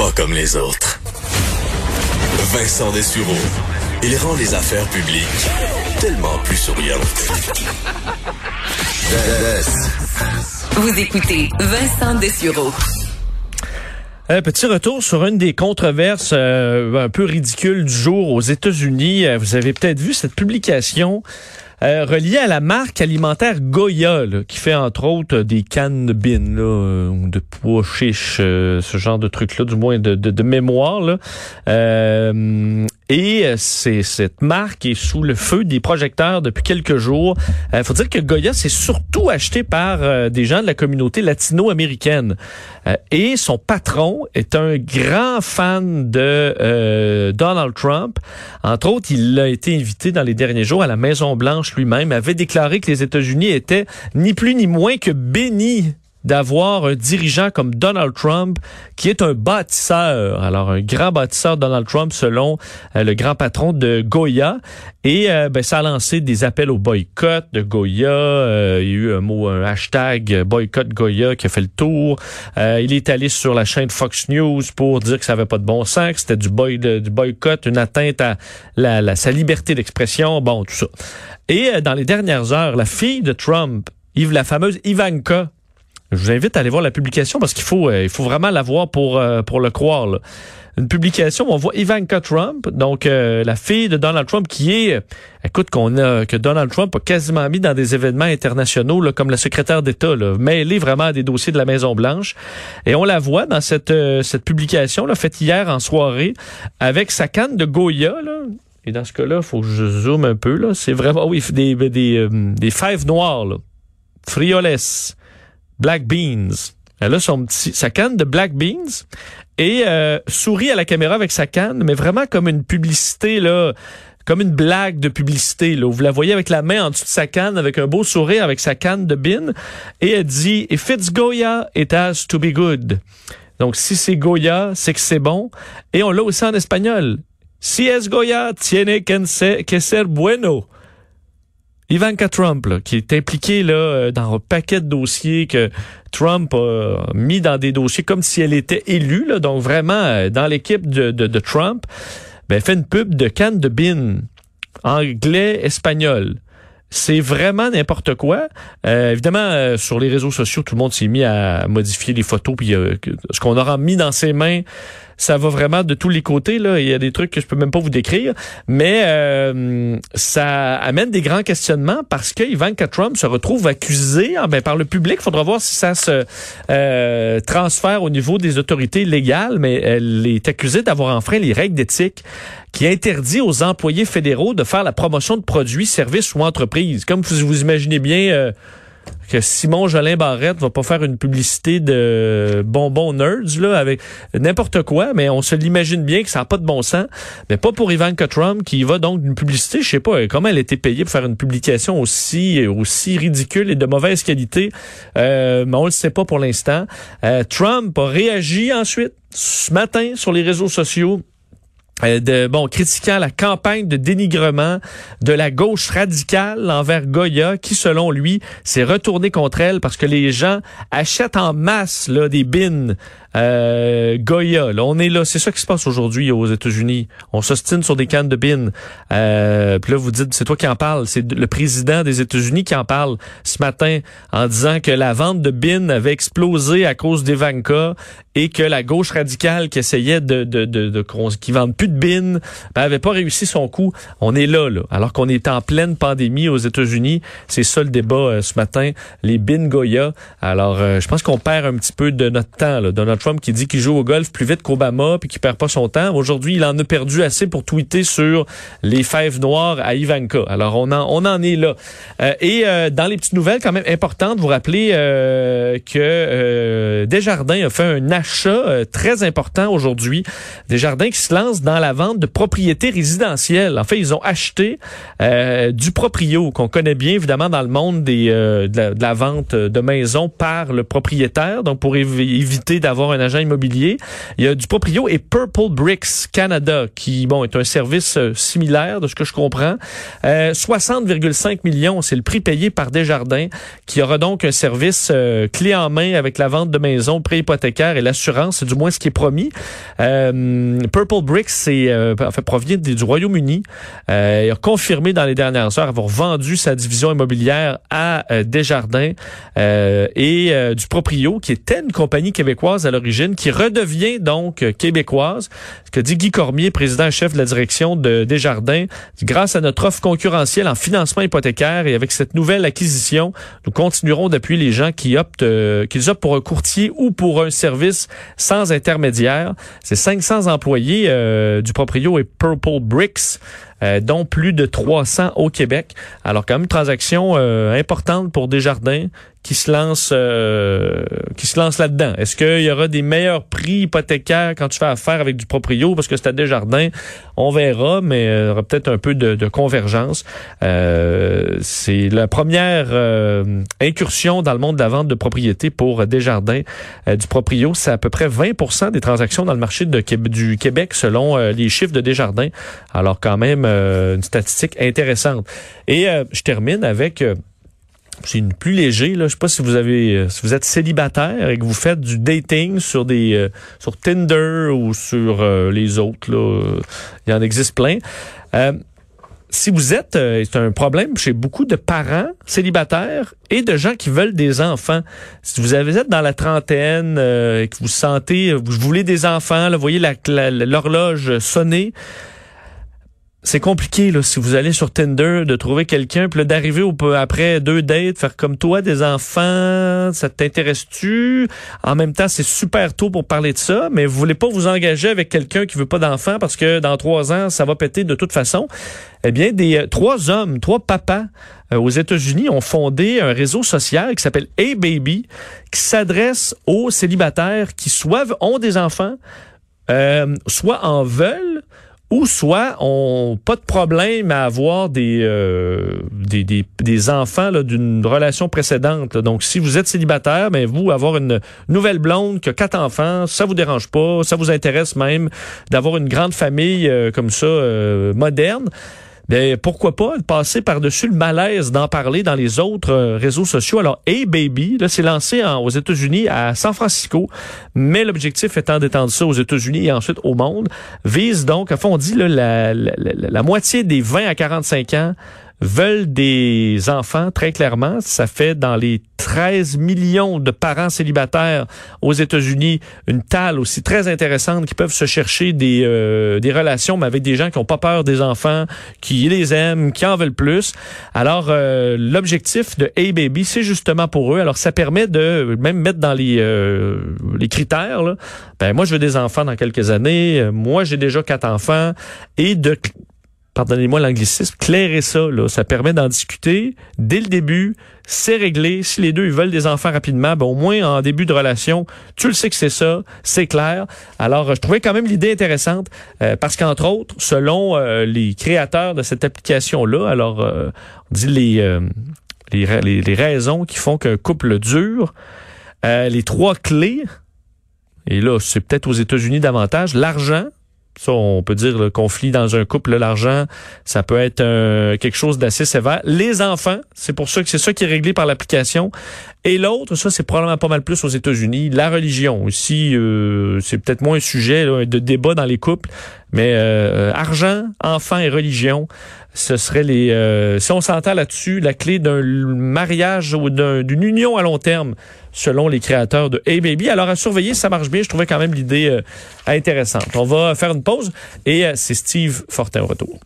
pas comme les autres. Vincent Dessureau. Il rend les affaires publiques tellement plus souriantes. Vous écoutez Vincent Dessureau. Un petit retour sur une des controverses euh, un peu ridicules du jour aux États-Unis. Euh, vous avez peut-être vu cette publication euh, reliée à la marque alimentaire Goya, qui fait entre autres des cannes de bin, là, euh, de pois chiches, euh, ce genre de trucs-là, du moins de, mémoire. Euh, et cette marque est sous le feu des projecteurs depuis quelques jours. Il faut dire que Goya c'est surtout acheté par des gens de la communauté latino-américaine. et son patron est un grand fan de Donald Trump. Entre autres, il a été invité dans les derniers jours à la Maison Blanche lui-même, avait déclaré que les États-Unis étaient ni plus ni moins que bénis d'avoir un dirigeant comme Donald Trump qui est un bâtisseur. Alors un grand bâtisseur Donald Trump selon euh, le grand patron de Goya et euh, ben, ça a lancé des appels au boycott de Goya. Euh, il y a eu un mot, un hashtag boycott Goya qui a fait le tour. il est allé sur la chaîne Fox News pour dire que ça avait pas de bon sens, que c'était du, boy, du boycott, une atteinte à la, sa liberté d'expression, bon tout ça. Et dans les dernières heures, la fille de Trump, la fameuse Ivanka je vous invite à aller voir la publication parce qu'il faut, euh, il faut vraiment la voir pour, euh, pour le croire. Là. Une publication où on voit Ivanka Trump, donc euh, la fille de Donald Trump, qui est, écoute, qu'on a, que Donald Trump a quasiment mis dans des événements internationaux, là, comme la secrétaire d'État, mêlée vraiment à des dossiers de la Maison Blanche. Et on la voit dans cette, cette publication là, faite hier en soirée avec sa canne de Goya. Là, et dans ce cas-là, faut que je zoome un peu. Là. C'est vraiment, oui, des, des, des fèves noires, là. frioles Black Beans. Elle a son petit, sa canne de Black Beans et euh, sourit à la caméra avec sa canne, mais vraiment comme une publicité là, comme une blague de publicité. Là, vous la voyez avec la main en dessous de sa canne, avec un beau sourire, avec sa canne de bin, et elle dit "If it's Goya, it has to be good." Donc si c'est Goya, c'est que c'est bon. Et on l'a aussi en espagnol. Si es Goya, tiene que ser bueno. Ivanka Trump, qui est impliquée là, euh, dans un paquet de dossiers que Trump a mis dans des dossiers comme si elle était élue, là, donc vraiment euh, dans l'équipe de, de, Trump, ben, fait une pub de canne de bin, anglais, espagnol. C'est vraiment n'importe quoi. Euh, évidemment, sur les réseaux sociaux, tout le monde s'est mis à modifier les photos, puis ce qu'on aura mis dans ses mains ça va vraiment de tous les côtés. Là. Il y a des trucs que je peux même pas vous décrire, mais euh, ça amène des grands questionnements parce que Ivanka Trump se retrouve accusé ah, ben, par le public. Il faudra voir si ça se euh, transfère au niveau des autorités légales, mais elle est accusée d'avoir enfreint les règles d'éthique qui interdit aux employés fédéraux de faire la promotion de produits, services ou entreprises. Comme vous vous imaginez bien... Euh, que Simon Jolin Barrette va pas faire une publicité de bonbons nerds là avec n'importe quoi, mais on se l'imagine bien que ça n'a pas de bon sens. Mais pas pour Ivanka Trump qui va donc d'une publicité, je sais pas comment elle a été payée pour faire une publication aussi aussi ridicule et de mauvaise qualité, euh, mais on le sait pas pour l'instant. Euh, Trump a réagi ensuite ce matin sur les réseaux sociaux euh, de bon critiquant la campagne de dénigrement de la gauche radicale envers Goya qui selon lui s'est retourné contre elle parce que les gens achètent en masse là des bins euh, Goya, on est là. C'est ça qui se passe aujourd'hui aux États-Unis. On s'ostine sur des cannes de bin. Euh, puis là, vous dites, c'est toi qui en parle. C'est le président des États-Unis qui en parle ce matin en disant que la vente de bin avait explosé à cause d'Evanka et que la gauche radicale qui essayait de, de, de, de qui plus de bin, ben, avait pas réussi son coup. On est là, là. Alors qu'on est en pleine pandémie aux États-Unis. C'est ça le débat euh, ce matin. Les bin Goya. Alors, euh, je pense qu'on perd un petit peu de notre temps, de notre Trump qui dit qu'il joue au golf plus vite qu'Obama puis qu'il perd pas son temps. Aujourd'hui, il en a perdu assez pour tweeter sur les fèves noires à Ivanka. Alors on en on en est là. Euh, et euh, dans les petites nouvelles quand même importantes, vous rappelez euh, que Desjardins a fait un achat très important aujourd'hui. Desjardins qui se lance dans la vente de propriétés résidentielles. En fait, ils ont acheté du proprio qu'on connaît bien évidemment dans le monde des de, la, vente de maisons par le propriétaire. Donc pour éviter d'avoir un agent immobilier. Il y a du proprio et Purple Bricks Canada, qui bon est un service euh, similaire de ce que je comprends. Euh, 60,5 millions, c'est le prix payé par Desjardins, qui aura donc un service euh, clé en main avec la vente de maisons, pré hypothécaire et l'assurance, c'est du moins ce qui est promis. Euh, Purple Bricks, c'est en fait provient du Royaume-Uni. il a confirmé dans les dernières heures avoir vendu sa division immobilière à Desjardins et du proprio, qui était une compagnie québécoise à qui redevient donc québécoise. Ce que dit Guy Cormier, président chef de la direction de Desjardins, grâce à notre offre concurrentielle en financement hypothécaire et avec cette nouvelle acquisition, nous continuerons d'appuyer les gens qui optent, euh, qu'ils optent pour un courtier ou pour un service sans intermédiaire. C'est 500 employés euh, du proprio et Purple Bricks. Euh, dont plus de 300 au Québec. Alors quand même une transaction euh, importante pour Desjardins qui se lance euh, qui se lance là-dedans. Est-ce qu'il y aura des meilleurs prix hypothécaires quand tu fais affaire avec du proprio? Parce que c'est à Desjardins On verra, mais il y aura peut-être un peu de, de convergence. c'est la première incursion dans le monde de la vente de propriété pour Desjardins du proprio. C'est à peu près 20% des transactions dans le marché du Québec selon les chiffres de Desjardins. Alors quand même euh, une statistique intéressante. Et euh, je termine avec euh, c'est une plus léger là, je sais pas si vous avez si vous êtes célibataire et que vous faites du dating sur des sur Tinder ou sur les autres là, il y en existe plein. si vous êtes, c'est un problème chez beaucoup de parents célibataires et de gens qui veulent des enfants. Si vous êtes dans la trentaine et que vous sentez, vous voulez des enfants, là, vous voyez l'horloge sonner, c'est compliqué là si vous allez sur Tinder de trouver quelqu'un puis d'arriver après deux dates faire comme toi des enfants ça t'intéresse-tu? En même temps c'est super tôt pour parler de ça mais vous voulez pas vous engager avec quelqu'un qui veut pas d'enfants parce que dans trois ans ça va péter de toute façon. Eh bien des euh, trois hommes trois papas euh, aux États-Unis ont fondé un réseau social qui s'appelle Hey Baby qui s'adresse aux célibataires qui soit ont des enfants euh, soit en veulent ou soit on pas de problème à avoir des euh, des, des, des, enfants d'une relation précédente. Donc si vous êtes célibataire, ben, vous avoir une nouvelle blonde qui a quatre enfants, ça vous dérange pas, ça vous intéresse même d'avoir une grande famille euh, comme ça euh, moderne ben pourquoi pas passer par-dessus le malaise d'en parler dans les autres euh, réseaux sociaux. Alors, Hey Baby, là, c'est lancé aux États-Unis, à San Francisco, mais l'objectif étant d'étendre ça aux États-Unis et ensuite au monde, vise donc, à fond, on dit la moitié des 20 à 45 ans veulent des enfants, très clairement. Ça fait dans les 13 millions de parents célibataires aux États-Unis une talle aussi très intéressante qui peuvent se chercher des, euh, des relations, mais avec des gens qui n'ont pas peur des enfants, qui les aiment, qui en veulent plus. Alors, euh, l'objectif de Hey Baby, c'est justement pour eux. Alors, ça permet de même mettre dans les, euh, les critères. Là. Ben, moi, je veux des enfants dans quelques années. Moi, j'ai déjà quatre enfants. Et de pardonnez-moi l'anglicisme, clairer ça. Là. Ça permet d'en discuter dès le début. C'est réglé. Si les deux veulent des enfants rapidement, ben, au moins en début de relation, tu le sais que c'est ça, c'est clair. Alors, je trouvais quand même l'idée intéressante euh, parce qu'entre autres, selon euh, les créateurs de cette application-là, alors euh, on dit les, les, les, raisons qui font qu'un couple dure, les trois clés, et là, c'est peut-être aux États-Unis davantage, l'argent, ça, on peut dire le conflit dans un couple, l'argent, ça peut être quelque chose d'assez sévère. Les enfants, c'est pour ça que c'est ça qui est réglé par l'application. Et l'autre, ça, c'est probablement pas mal plus aux États-Unis. La religion aussi, euh, c'est peut-être moins un sujet de débat dans les couples, mais euh, argent, enfants et religion, ce serait les. Euh, si on s'entend là-dessus, la clé d'un mariage ou d'une union à long terme, selon les créateurs de Hey Baby. Alors à surveiller, ça marche bien. Je trouvais quand même l'idée euh, intéressante. On va faire une pause et c'est Steve Fortin au retour.